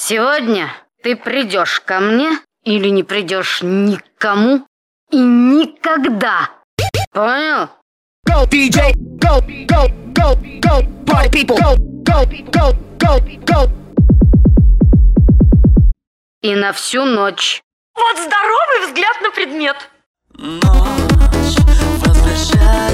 Сегодня ты придешь ко мне или не придешь никому и никогда. Понял? Go DJ, go, go, go, go, party people, go, go, go, go, go. И на всю ночь. Вот здоровый взгляд на предмет. Ночь возвращает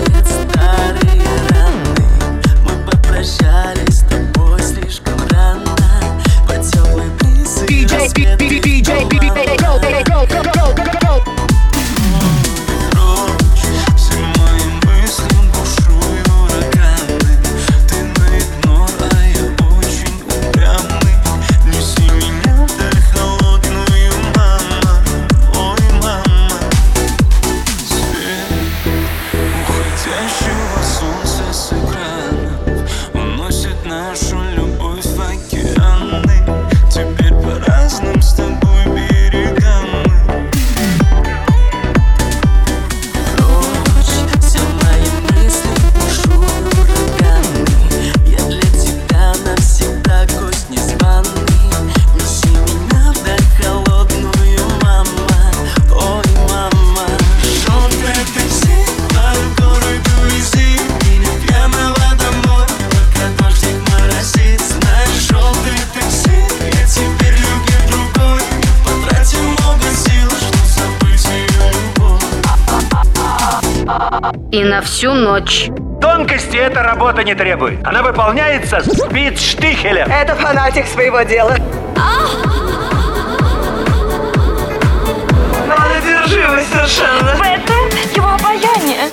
И на всю ночь. Тонкости эта работа не требует. Она выполняется спидштихелем. Это фанатик своего дела. Одержимость совершенно. В этом его обаяние.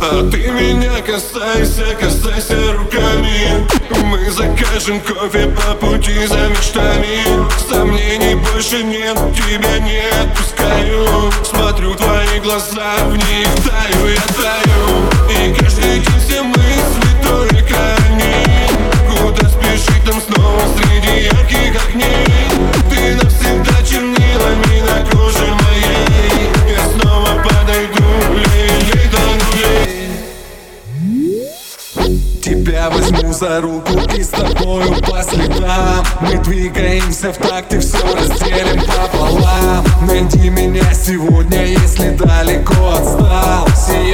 А ты меня касайся, касайся руками Мы закажем кофе по пути за мечтами Сомнений больше нет, тебя не отпускаю глаза, в них таю, я таю Тебя возьму за руку и с тобою по следам. Мы двигаемся в такт и все разделим пополам. Найди меня сегодня, если далеко отстал. Сияй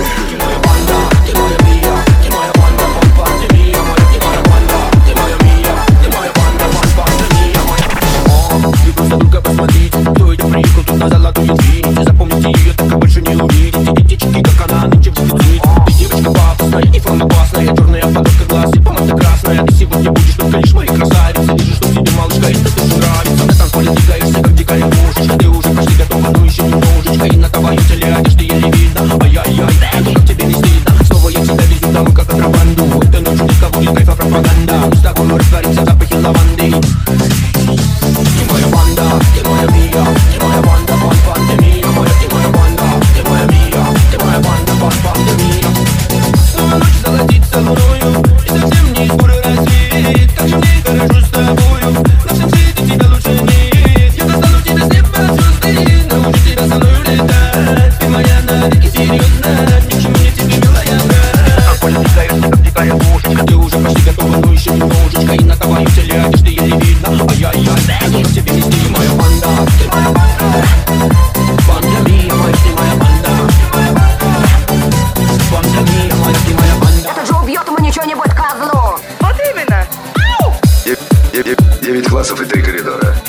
немножечко 9 классов и 3 коридора.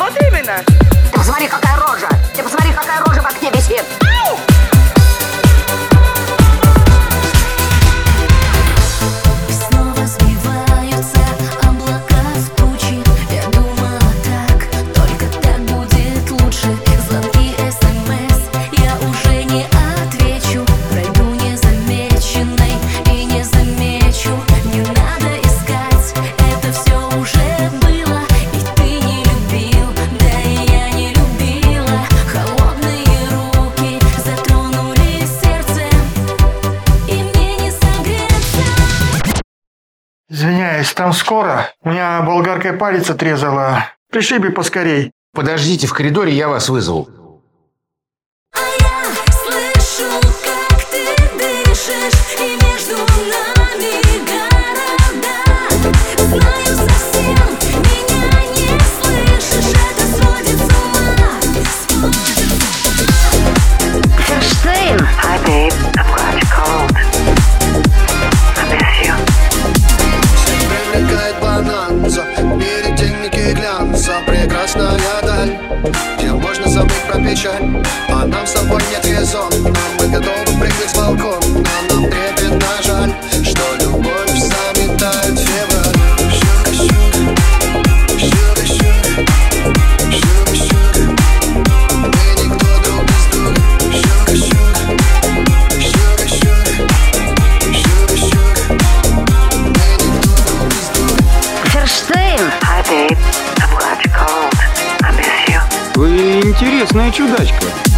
Макс, там скоро. У меня болгаркой палец отрезала. Пришли бы поскорей. Подождите в коридоре, я вас вызову. Печаль А нам с тобой нет резон. Но мы готовы прыгать с балкона Нам трепетно жаль Что любовь заметает февраль. Мы никто друг без друга. Ферштейн! Интересная чудачка.